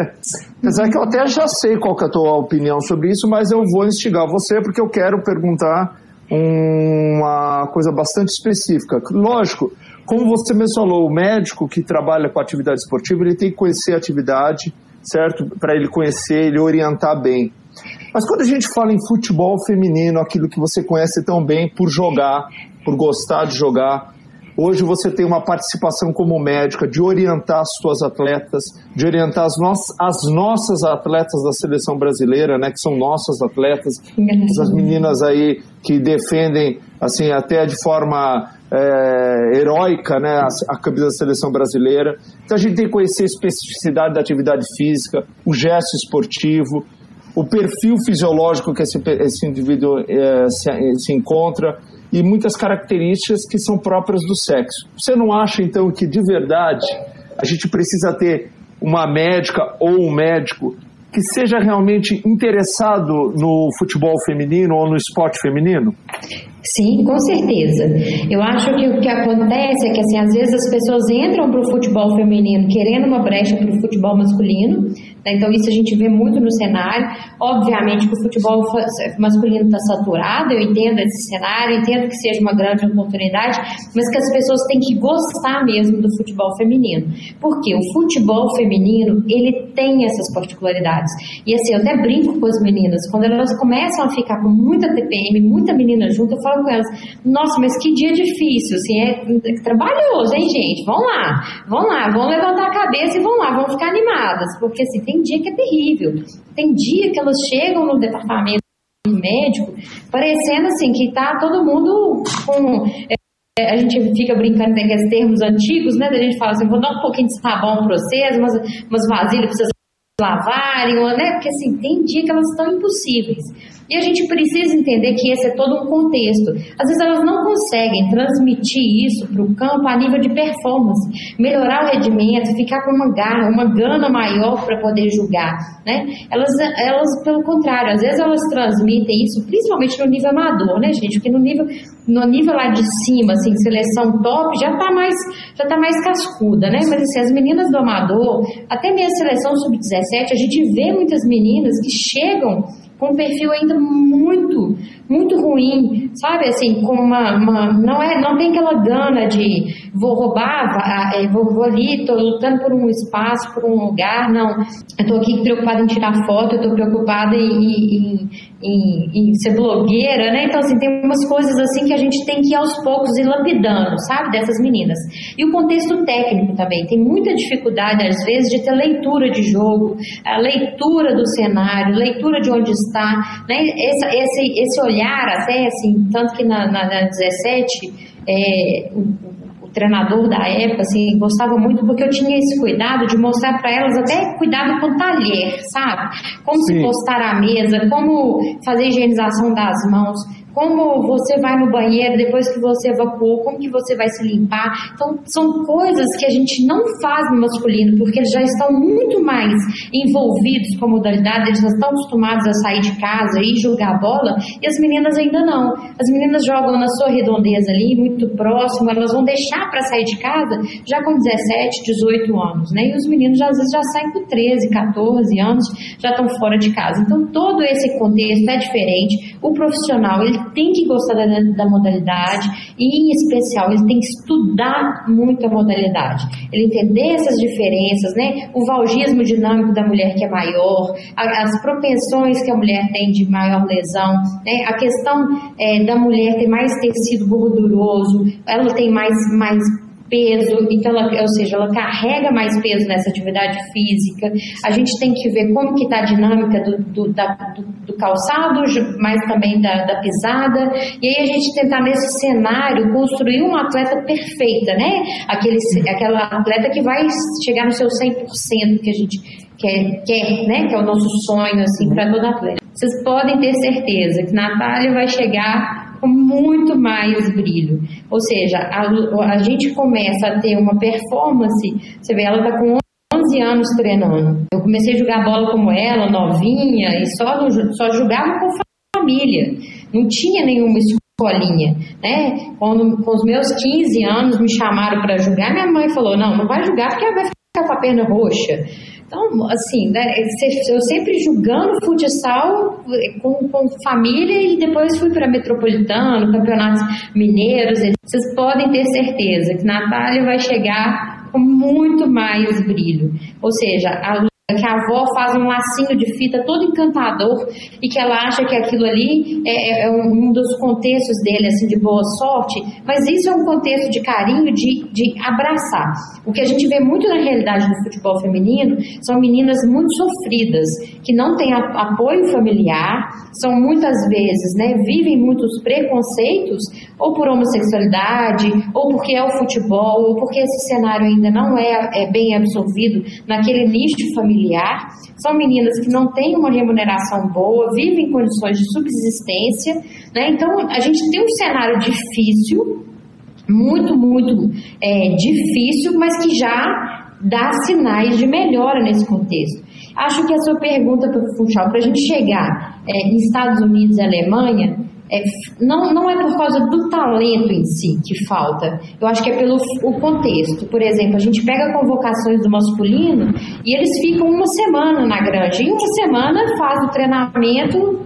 Apesar uhum. que eu até já sei qual é a tua opinião sobre isso, mas eu vou instigar você porque eu quero perguntar uma coisa bastante específica. Lógico, como você mencionou, o médico que trabalha com atividade esportiva, ele tem que conhecer a atividade, certo? Para ele conhecer, ele orientar bem. Mas quando a gente fala em futebol feminino, aquilo que você conhece tão bem por jogar, por gostar de jogar, hoje você tem uma participação como médica de orientar as suas atletas, de orientar as, no as nossas atletas da seleção brasileira, né, que são nossas atletas, essas meninas aí que defendem assim até de forma é, heróica né, a, a camisa da seleção brasileira. Então a gente tem que conhecer a especificidade da atividade física, o gesto esportivo, o perfil fisiológico que esse, esse indivíduo é, se, se encontra e muitas características que são próprias do sexo. Você não acha, então, que de verdade a gente precisa ter uma médica ou um médico que seja realmente interessado no futebol feminino ou no esporte feminino? Sim, com certeza. Eu acho que o que acontece é que, assim, às vezes as pessoas entram para o futebol feminino querendo uma brecha para o futebol masculino, né? então isso a gente vê muito no cenário. Obviamente que o futebol masculino está saturado, eu entendo esse cenário, entendo que seja uma grande oportunidade, mas que as pessoas têm que gostar mesmo do futebol feminino. Porque o futebol feminino, ele tem essas particularidades. E assim, eu até brinco com as meninas, quando elas começam a ficar com muita TPM, muita menina junto, eu falo falo com elas, nossa, mas que dia difícil, assim, é trabalhoso, hein, gente? Vão lá, vão lá, vão levantar a cabeça e vão lá, vão ficar animadas, porque assim, tem dia que é terrível. Tem dia que elas chegam no departamento médico parecendo assim que tá todo mundo com é, a gente fica brincando com aqueles termos antigos, né? Da gente fala assim, vou dar um pouquinho de sabão para vocês, umas, umas vasilhas para vocês lavarem, né? Porque assim, tem dia que elas estão impossíveis. E a gente precisa entender que esse é todo um contexto. Às vezes elas não conseguem transmitir isso para o campo a nível de performance, melhorar o rendimento, ficar com uma garra, uma gana maior para poder julgar. Né? Elas, elas, pelo contrário, às vezes elas transmitem isso, principalmente no nível amador, né, gente? Porque no nível, no nível lá de cima, assim, seleção top, já está mais, já tá mais cascuda, né? Mas assim, as meninas do amador, até mesmo seleção sub-17, a gente vê muitas meninas que chegam com um perfil ainda muito muito ruim, sabe? Assim, com uma, uma, não é, não tem aquela gana de vou roubar, é, vou, vou ali, estou lutando por um espaço, por um lugar, não. Eu estou aqui preocupada em tirar foto, eu estou preocupada em, em, em, em, ser blogueira, né? Então, assim, tem umas coisas assim que a gente tem que ir aos poucos ir lapidando, sabe? Dessas meninas. E o contexto técnico também. Tem muita dificuldade, às vezes, de ter leitura de jogo, a leitura do cenário, leitura de onde está, né? Esse, esse, esse olhar até, assim, tanto que na, na, na 17, é, treinador da época, assim, gostava muito porque eu tinha esse cuidado de mostrar para elas até cuidado com o talher, sabe? Como Sim. se postar à mesa, como fazer higienização das mãos como você vai no banheiro depois que você evacuou, como que você vai se limpar. Então, são coisas que a gente não faz no masculino, porque eles já estão muito mais envolvidos com a modalidade, eles já estão acostumados a sair de casa e jogar bola, e as meninas ainda não. As meninas jogam na sua redondeza ali, muito próximo, elas vão deixar para sair de casa já com 17, 18 anos, né? E os meninos já, às vezes já saem com 13, 14 anos, já estão fora de casa. Então, todo esse contexto é diferente. O profissional, ele tem que gostar da, da, modalidade e, em especial, ele tem que estudar muito a modalidade. Ele entender essas diferenças, né? O valgismo dinâmico da mulher que é maior, a, as propensões que a mulher tem de maior lesão, né? A questão é, da mulher ter mais tecido gorduroso, ela tem mais, mais peso, então ela, ou seja, ela carrega mais peso nessa atividade física. A gente tem que ver como que está a dinâmica do, do, da, do, do, calçado, mas também da, da, pisada. E aí a gente tentar nesse cenário construir uma atleta perfeita, né? Aquele, aquela atleta que vai chegar no seu 100% que a gente quer, quer né? Que é o nosso sonho assim para toda atleta. Vocês podem ter certeza que Natália vai chegar com muito mais brilho. Ou seja, a, a gente começa a ter uma performance, você vê, ela está com 11 anos treinando. Eu comecei a jogar bola como ela, novinha, e só, só jogava com família. Não tinha nenhuma escolinha, né? Quando com os meus 15 anos me chamaram para jogar, minha mãe falou: "Não, não vai jogar porque vai ficar com a perna roxa". Então, assim, né, eu sempre julgando futsal eh, com, com família e depois fui para Metropolitano, campeonatos mineiros. Vocês podem ter certeza que Natália vai chegar com muito mais brilho. Ou seja, a que a avó faz um lacinho de fita todo encantador e que ela acha que aquilo ali é, é, um dos contextos dele, assim, de boa sorte, mas isso é um contexto de carinho, de, de abraçar. O que a gente vê muito na realidade do futebol feminino são meninas muito sofridas, que não têm apoio familiar, são muitas vezes, né, vivem muitos preconceitos, ou por homossexualidade, ou porque é o futebol, ou porque esse cenário ainda não é, é bem absorvido naquele nicho familiar familiar, são meninas que não têm uma remuneração boa, vivem em condições de subsistência, né? Então a gente tem um cenário difícil, muito, muito é, difícil, mas que já dá sinais de melhora nesse contexto. Acho que a sua pergunta Funchal, para a gente chegar é, em Estados Unidos e Alemanha, é, não, não é por causa do talento em si que falta, eu acho que é pelo o contexto. Por exemplo, a gente pega convocações do masculino e eles ficam uma semana na granja, e uma semana faz o treinamento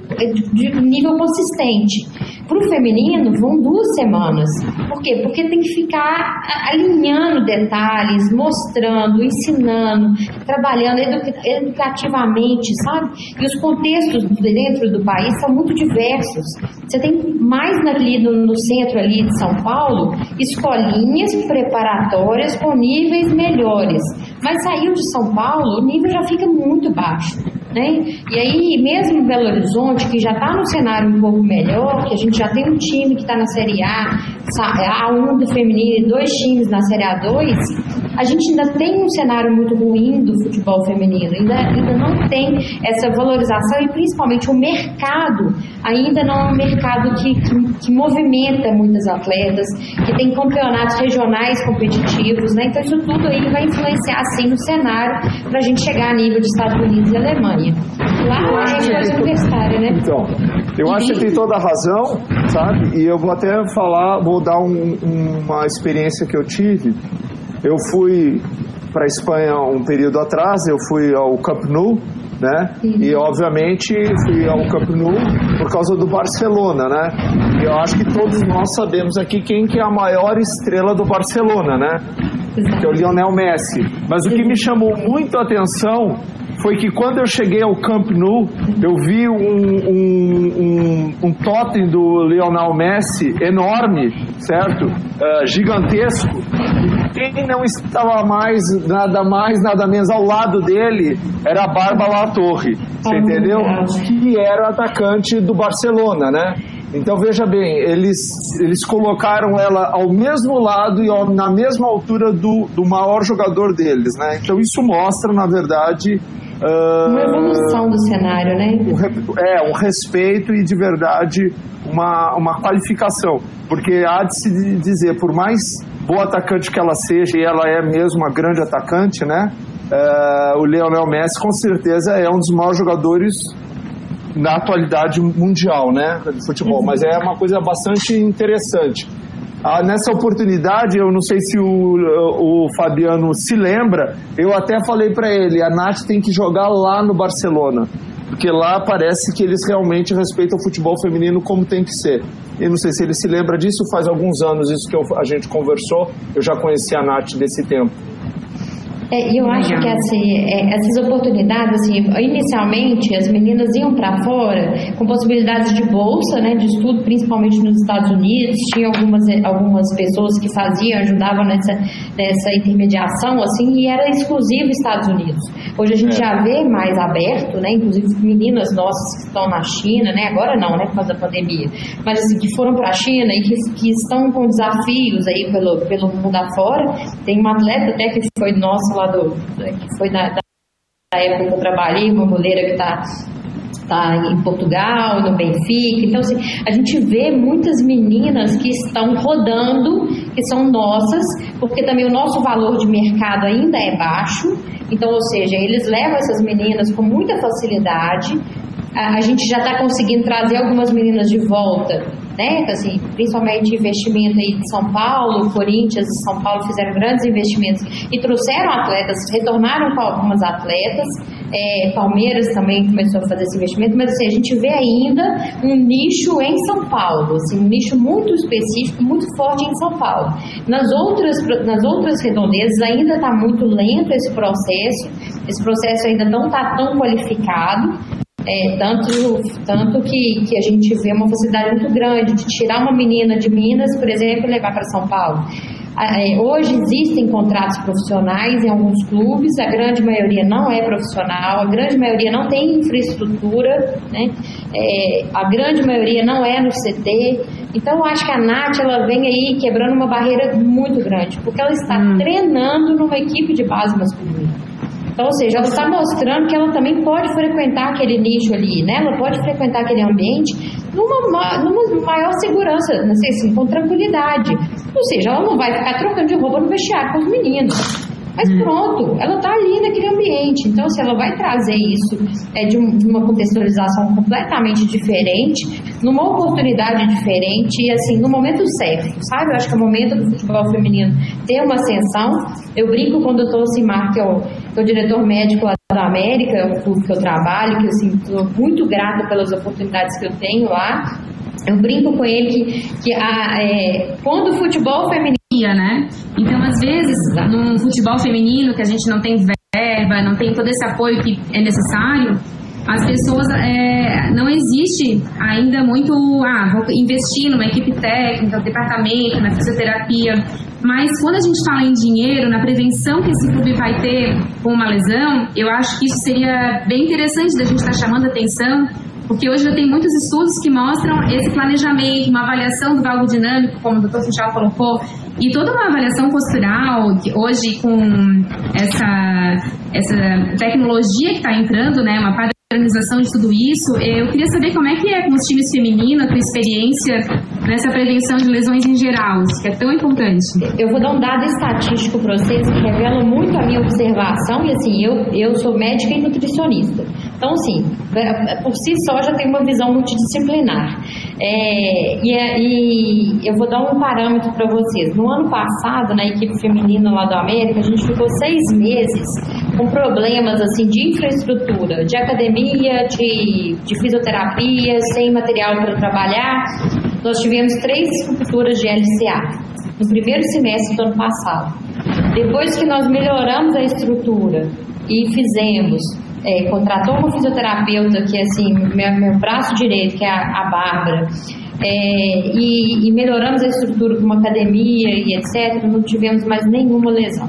de nível consistente. Para o feminino, vão duas semanas. Por quê? Porque tem que ficar alinhando detalhes, mostrando, ensinando, trabalhando educativamente, sabe? E os contextos dentro do país são muito diversos. Você tem mais ali no, no centro ali de São Paulo, escolinhas preparatórias com níveis melhores. Mas saiu de São Paulo, o nível já fica muito baixo. Né? E aí, mesmo Belo Horizonte, que já está no cenário um pouco melhor, que a gente já tem um time que está na Série A, A1 do feminino e dois times na Série A2, a gente ainda tem um cenário muito ruim do futebol feminino, ainda, ainda não tem essa valorização e principalmente o mercado ainda não é um mercado que, que, que movimenta muitas atletas, que tem campeonatos regionais competitivos, né? então isso tudo aí vai influenciar assim no cenário para a gente chegar a nível de Estados Unidos e Alemanha. Lá a gente faz universitária, né? Então, eu acho que tem toda a razão, sabe? E eu vou até falar, vou dar um, uma experiência que eu tive. Eu fui para a Espanha um período atrás, eu fui ao Camp Nou né? E obviamente fui ao Camp Nou por causa do Barcelona, né? E eu acho que todos nós sabemos aqui quem que é a maior estrela do Barcelona, né? Que é o Lionel Messi. Mas o que me chamou muito a atenção foi que quando eu cheguei ao Camp Nou, eu vi um, um, um, um totem do Lionel Messi enorme, certo? Uh, gigantesco. E quem não estava mais, nada mais, nada menos ao lado dele era a Bárbara Torre, você oh, entendeu? Que era o atacante do Barcelona, né? Então veja bem, eles, eles colocaram ela ao mesmo lado e ao, na mesma altura do, do maior jogador deles, né? Então isso mostra, na verdade, Uh, uma evolução do cenário, né? Um, é, um respeito e de verdade uma, uma qualificação. Porque há de se dizer, por mais boa atacante que ela seja, e ela é mesmo uma grande atacante, né? Uh, o Leonel Messi com certeza é um dos maiores jogadores na atualidade mundial, né? De futebol. Uhum. Mas é uma coisa bastante interessante. Ah, nessa oportunidade, eu não sei se o, o Fabiano se lembra, eu até falei para ele: a Nath tem que jogar lá no Barcelona, porque lá parece que eles realmente respeitam o futebol feminino como tem que ser. Eu não sei se ele se lembra disso, faz alguns anos isso que eu, a gente conversou, eu já conheci a Nath desse tempo. É, eu acho que assim, é, essas oportunidades, assim, inicialmente as meninas iam para fora com possibilidades de bolsa, né, de estudo, principalmente nos Estados Unidos. Tinha algumas, algumas pessoas que faziam, ajudavam nessa, nessa intermediação, assim, e era exclusivo Estados Unidos. Hoje a gente é. já vê mais aberto, né, inclusive meninas nossas que estão na China, né, agora não, né, por causa da pandemia, mas assim, que foram para a China e que, que estão com desafios aí pelo, pelo mundo afora. Tem uma atleta até que foi nossa lá do, que foi da, da época que eu trabalhei, uma goleira que está tá em Portugal, no Benfica. Então, assim, a gente vê muitas meninas que estão rodando, que são nossas, porque também o nosso valor de mercado ainda é baixo. Então, ou seja, eles levam essas meninas com muita facilidade. A gente já está conseguindo trazer algumas meninas de volta né? Assim, principalmente investimento aí de São Paulo, Corinthians e São Paulo fizeram grandes investimentos e trouxeram atletas, retornaram com algumas atletas. É, Palmeiras também começou a fazer esse investimento, mas assim, a gente vê ainda um nicho em São Paulo, assim, um nicho muito específico, muito forte em São Paulo. Nas outras, nas outras redondezas ainda está muito lento esse processo, esse processo ainda não está tão qualificado, é, tanto tanto que, que a gente vê uma facilidade muito grande de tirar uma menina de Minas, por exemplo, e levar para São Paulo. É, hoje existem contratos profissionais em alguns clubes, a grande maioria não é profissional, a grande maioria não tem infraestrutura, né? É, a grande maioria não é no CT. Então, eu acho que a Nath ela vem aí quebrando uma barreira muito grande, porque ela está hum. treinando numa equipe de base masculina. Então, ou seja, ela está mostrando que ela também pode frequentar aquele nicho ali, né? Ela pode frequentar aquele ambiente numa, numa maior segurança, não sei assim, com tranquilidade. Ou seja, ela não vai ficar trocando de roupa no vestiário com os meninos. Mas hum. pronto, ela está ali naquele ambiente. Então, se ela vai trazer isso é, de, um, de, uma contextualização completamente diferente, numa oportunidade diferente e assim, no momento certo, sabe? Eu acho que é o momento do futebol feminino ter uma ascensão. Eu brinco quando que é o, que é o diretor médico lá da América, é clube que eu trabalho, que eu assim, estou muito grata pelas oportunidades que eu tenho lá. Eu brinco com ele que, que a, é, quando o futebol feminino né? Então, às vezes, num futebol feminino que a gente não tem verba, não tem todo esse apoio que é necessário, as pessoas é, não existe ainda muito ah vou investir numa equipe técnica, no departamento, na fisioterapia. Mas quando a gente fala em dinheiro, na prevenção que esse clube vai ter com uma lesão, eu acho que isso seria bem interessante da gente estar chamando atenção porque hoje já tem muitos estudos que mostram esse planejamento, uma avaliação do valgo dinâmico, como o doutor Funchal colocou, e toda uma avaliação postural, hoje com essa, essa tecnologia que está entrando, né, uma organização de tudo isso, eu queria saber como é que é com os times femininos, a tua experiência nessa prevenção de lesões em geral, que é tão importante. Eu vou dar um dado estatístico para vocês que revela muito a minha observação, e assim, eu, eu sou médica e nutricionista. Então, assim, é, por si só já tem uma visão multidisciplinar. É, e, é, e, eu vou dar um parâmetro para vocês. No ano passado, na equipe feminina lá do América, a gente ficou seis meses com problemas assim de infraestrutura, de academia, de, de fisioterapia, sem material para trabalhar, nós tivemos três rupturas de LCA no primeiro semestre do ano passado. Depois que nós melhoramos a estrutura e fizemos é, contratou uma fisioterapeuta que é assim, meu, meu braço direito, que é a, a Bárbara, é, e, e, melhoramos a estrutura com uma academia e etc., não tivemos mais nenhuma lesão.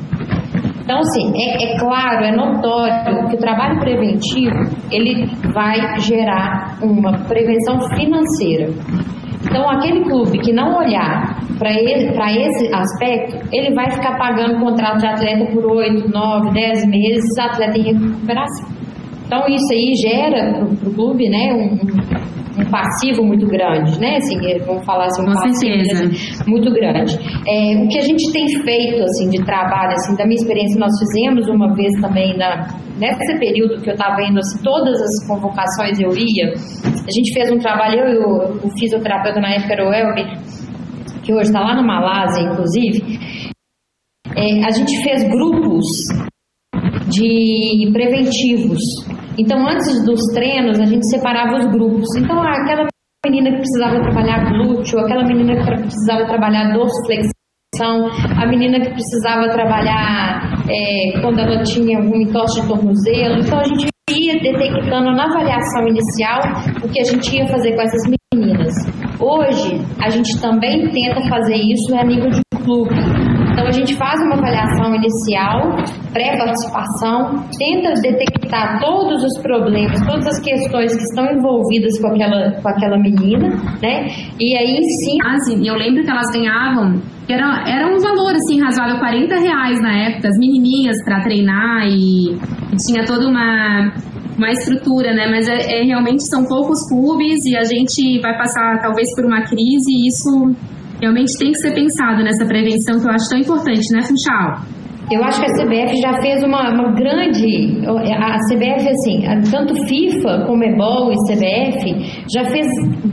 Então, assim, é, é, claro, é notório que o trabalho preventivo ele vai gerar uma prevenção financeira. Então, aquele clube que não olhar para esse aspecto, ele vai ficar pagando contrato de atleta por 8, 9, 10 meses, atleta em recuperação. Então isso aí gera para o clube né, um, um, passivo muito grande, né? Assim, vamos falar assim, um Com passivo assim, muito grande. É, o que a gente tem feito assim de trabalho, assim, da minha experiência, nós fizemos uma vez também na, nesse período que eu estava indo, assim, todas as convocações eu ia, a gente fez um trabalho, eu e o, o fisioterapeuta na época era o Elber, que hoje está lá na Malásia, inclusive, é, a gente fez grupos de preventivos. Então, antes dos treinos, a gente separava os grupos. Então, aquela menina que precisava trabalhar glúteo, aquela menina que precisava trabalhar dorsiflexão, a menina que precisava trabalhar é, quando ela tinha algum entorse de tornozelo. Então, a gente ia detectando na avaliação inicial o que a gente ia fazer com essas meninas. Hoje, a gente também tenta fazer isso a nível de clube. Então a gente faz uma avaliação inicial, pré-participação, tenta detectar todos os problemas, todas as questões que estão envolvidas com aquela, com aquela menina, né? E aí sim. Ah, sim, eu lembro que elas ganhavam, era, era um valor assim, razoável, 40 reais na época, as menininhas para treinar e, e tinha toda uma uma estrutura, né? Mas é, é, realmente são poucos clubes e a gente vai passar talvez por uma crise e isso realmente tem que ser pensado nessa prevenção que eu acho tão importante, né, Funchal? Eu acho que a CBF já fez uma, uma grande. A CBF, assim, tanto FIFA como EBOL e CBF já fez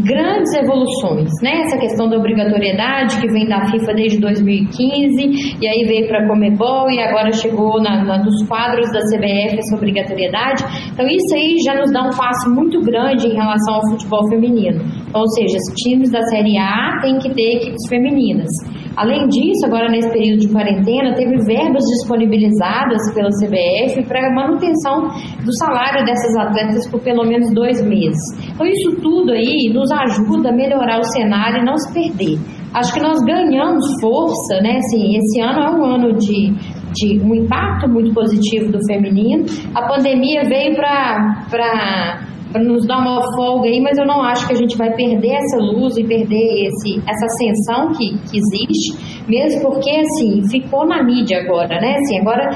grandes evoluções, né? Essa questão da obrigatoriedade que vem da FIFA desde 2015 e aí veio para a Comebol e agora chegou na, na, nos quadros da CBF essa obrigatoriedade. Então isso aí já nos dá um passo muito grande em relação ao futebol feminino. Ou seja, os times da Série A têm que ter equipes femininas. Além disso, agora nesse período de quarentena, teve verbas disponibilizadas pela CBF para manutenção do salário dessas atletas por pelo menos dois meses. Então, isso tudo aí nos ajuda a melhorar o cenário e não se perder. Acho que nós ganhamos força, né? Assim, esse ano é um ano de, de um impacto muito positivo do feminino. A pandemia veio para para nos dar uma folga aí, mas eu não acho que a gente vai perder essa luz e perder esse, essa ascensão que, que existe, mesmo porque, assim, ficou na mídia agora, né? Assim, agora,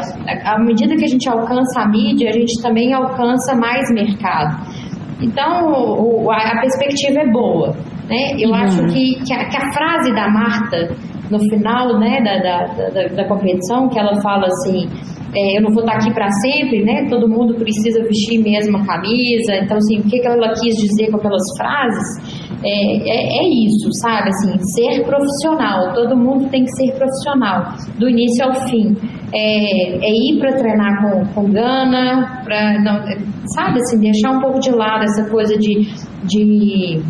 à medida que a gente alcança a mídia, a gente também alcança mais mercado. Então, a, perspectiva é boa, né? Eu uhum. acho que, que a, que, a, frase da Marta, no final, né, da, da, da, da competição, que ela fala assim é, eu não vou estar aqui para sempre, né? Todo mundo precisa vestir mesmo a camisa. Então, assim, o que, que ela quis dizer com aquelas frases é, é, é, isso, sabe? Assim, ser profissional. Todo mundo tem que ser profissional, do início ao fim. É, é ir para treinar com, com gana, para não, sabe? Assim, deixar um pouco de lado essa coisa de, de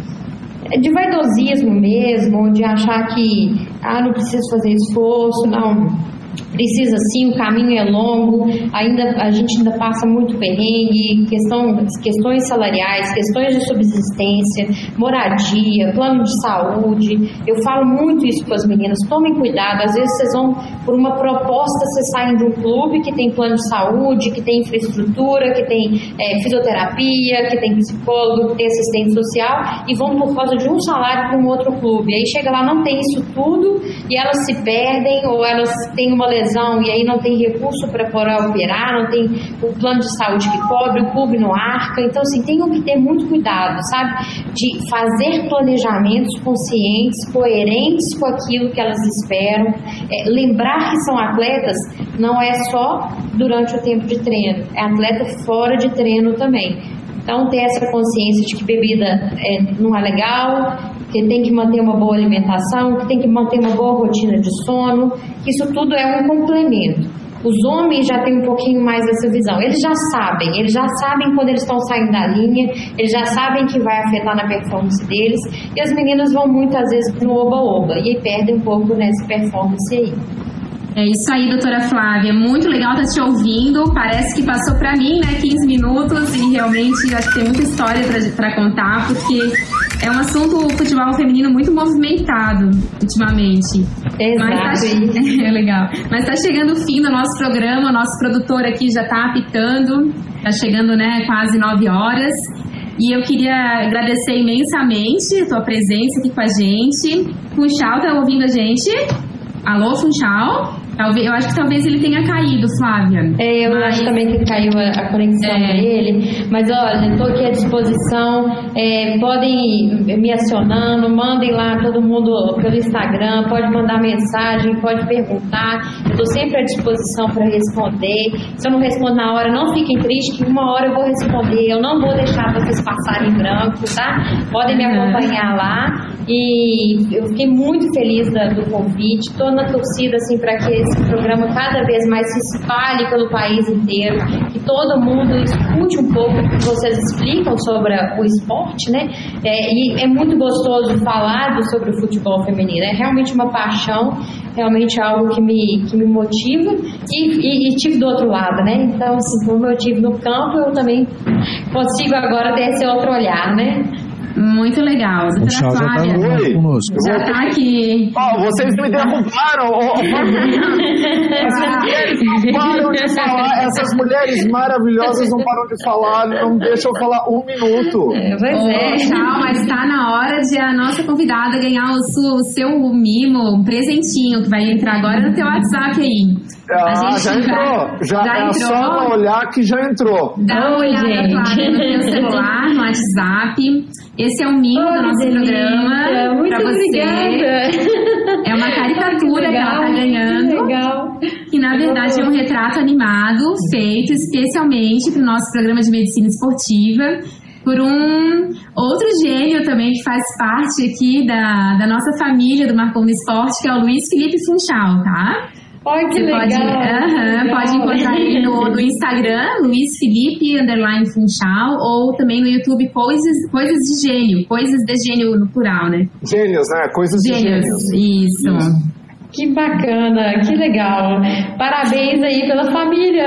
de vaidosismo mesmo, de achar que ah, não preciso fazer esforço, não precisa sim, o caminho é longo, ainda a gente ainda passa muito perrengue, questão, questões salariais, questões de subsistência, moradia, plano de saúde. Eu falo muito isso com as meninas, tomem cuidado, às vezes vocês vão por uma proposta, vocês saem de um clube que tem plano de saúde, que tem infraestrutura, que tem é, fisioterapia, que tem psicólogo, que tem assistente social e vão por causa de um salário para um outro clube. Aí chega lá, não tem isso tudo e elas se perdem ou elas têm uma lesão e aí não tem recurso para operar, não tem o plano de saúde que cobre, o clube não arca. Então, assim, tem que ter muito cuidado, sabe? De fazer planejamentos conscientes, coerentes com aquilo que elas esperam. É, lembrar que são atletas não é só durante o tempo de treino, é atleta fora de treino também. Então, ter essa consciência de que bebida é, não é legal, que tem que manter uma boa alimentação, que tem que manter uma boa rotina de sono, isso tudo é um complemento. Os homens já têm um pouquinho mais essa visão. Eles já sabem, eles já sabem quando eles estão saindo da linha, eles já sabem que vai afetar na performance deles, e as meninas vão muitas vezes no oba-oba e aí perdem um pouco nessa performance aí. É isso aí, doutora Flávia. Muito legal estar te ouvindo. Parece que passou para mim, né, 15 minutos e realmente acho que tem muita história para contar, porque é um assunto o futebol feminino muito movimentado ultimamente. Exato. Mas tá, <laughs> é legal. Mas está chegando o fim do nosso programa. O nosso produtor aqui já está apitando. Está chegando, né, quase 9 horas. E eu queria agradecer imensamente a tua presença aqui com a gente. Funchal tá ouvindo a gente? Alô, Funchal? Talvez, eu acho que talvez ele tenha caído, Flávia. É, eu mas... acho também que caiu a, a conexão é. dele. Mas olha, estou aqui à disposição. É, podem me acionando, mandem lá todo mundo pelo Instagram, pode mandar mensagem, pode perguntar. Eu estou sempre à disposição para responder. Se eu não respondo na hora, não fiquem tristes, que uma hora eu vou responder. Eu não vou deixar vocês passarem em branco, tá? Podem me acompanhar lá. E eu fiquei muito feliz da, do convite. Estou na torcida assim para que esse programa cada vez mais se espalhe pelo país inteiro, que todo mundo escute um pouco o que vocês explicam sobre o esporte, né? É, e é muito gostoso falar sobre o futebol feminino, é realmente uma paixão, realmente algo que me, que me motiva e, e, e tive do outro lado, né? Então, assim, como eu tive no campo, eu também consigo agora ter esse outro olhar, né? Muito legal. Doutora Flávia. Já tá conosco. Já está aqui. Oh, vocês me derrubaram. essas, <laughs> mulheres não param de falar. Essas mulheres maravilhosas não param de falar. Não deixam eu falar um minuto. É, pois é. Tchau, mas está na hora de a nossa convidada ganhar o seu, o seu mimo, um presentinho que vai entrar agora no teu WhatsApp aí. Ah, já entrou. Já, já é entrou. só olhar que já entrou. Dá uma olhada, Flávia, no teu celular, no WhatsApp. Esse é o mimo oh, do nosso delícia. programa. Muito pra você. Obrigada. É uma caricatura que, que ela tá ganhando. Que legal. Que na verdade é um retrato animado feito especialmente para o nosso programa de medicina esportiva por um outro gênio também que faz parte aqui da, da nossa família do Marcon Esporte, que é o Luiz Felipe Funchal, tá? Olha que Você legal. Pode, legal. pode encontrar ele no, no Instagram, Luiz Felipe Underline Funchal, ou também no YouTube Coisas, Coisas de Gênio, Coisas de Gênio no plural, né? Gênios, né? Coisas gênios, de Gênio. Isso. Isso. Que bacana, que legal. Parabéns aí pela família.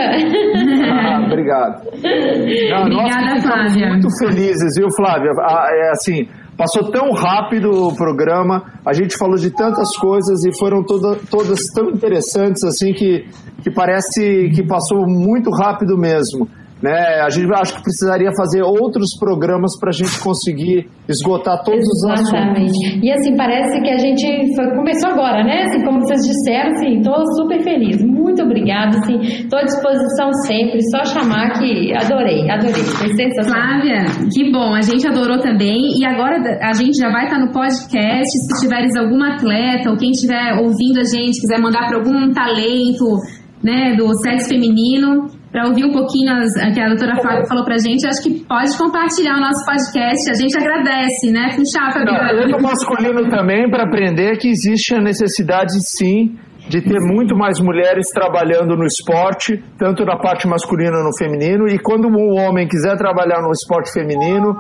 Ah, obrigado. Não, Obrigada, Flávia. Muito felizes, viu, Flávia? Ah, é assim, Passou tão rápido o programa, a gente falou de tantas coisas e foram toda, todas tão interessantes assim que, que parece que passou muito rápido mesmo. Né? A gente acho que precisaria fazer outros programas para a gente conseguir esgotar todos Exatamente. os assuntos. E assim, parece que a gente foi, começou agora, né? Assim, como vocês disseram, assim, estou super feliz. Muito obrigada, assim, estou à disposição sempre, só chamar que adorei, adorei. Foi sensacional. Flávia, que bom, a gente adorou também. E agora a gente já vai estar no podcast. Se tiveres algum atleta ou quem estiver ouvindo a gente, quiser mandar para algum talento né, do sexo feminino, para ouvir um pouquinho as, que a doutora Flávia falou para a gente, acho que pode compartilhar o nosso podcast. A gente agradece, né? Puxar, Fabiola. Eu masculino também para aprender que existe a necessidade, sim, de ter muito mais mulheres trabalhando no esporte, tanto na parte masculina no feminino, e quando um homem quiser trabalhar no esporte feminino,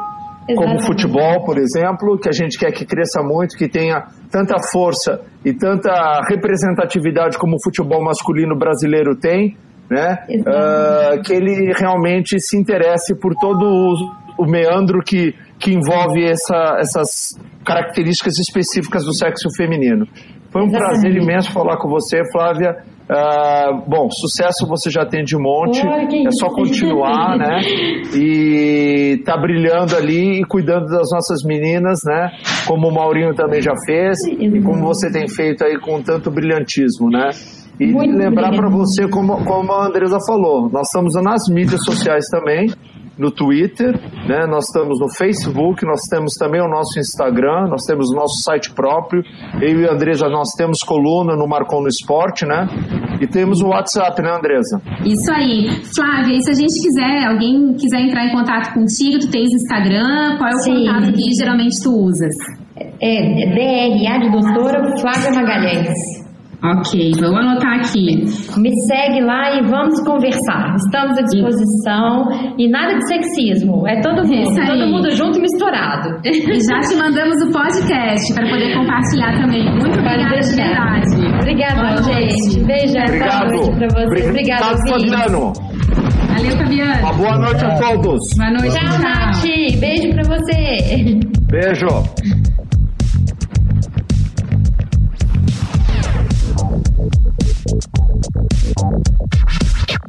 Exatamente. como futebol, por exemplo, que a gente quer que cresça muito, que tenha tanta força e tanta representatividade como o futebol masculino brasileiro tem, né? Uh, que ele realmente se interesse por todo o, o meandro que, que envolve essa, essas características específicas do sexo feminino. Foi um Exatamente. prazer imenso falar com você, Flávia. Uh, bom, sucesso você já tem de monte, é só continuar, né? <laughs> E tá brilhando ali e cuidando das nossas meninas, né? Como o Maurinho também já fez e como você tem feito aí com tanto brilhantismo, né? E Muito lembrar para você, como, como a Andresa falou, nós estamos nas mídias sociais também, no Twitter, né? nós estamos no Facebook, nós temos também o nosso Instagram, nós temos o nosso site próprio. Eu e a Andresa, nós temos coluna no Marcon no Esporte, né? E temos o WhatsApp, né, Andresa? Isso aí. Flávia, e se a gente quiser, alguém quiser entrar em contato contigo, tu tens Instagram, qual é o Sim. contato que geralmente tu usas? É, é DRA de doutora Flávia Magalhães. Ok, vou anotar aqui. Me segue lá e vamos conversar. Estamos à disposição e nada de sexismo. É todo mundo, Isso aí. todo mundo junto e misturado. E já te mandamos o podcast para poder compartilhar também. Muito Pode obrigada de verdade. Obrigada, gente. Beijo, Obrigado. noite pra você. Obrigada. Fabiano. Valeu, Fabiano. Uma boa noite a todos. Boa noite, Tchau, tchau. Nath. Beijo pra você. Beijo.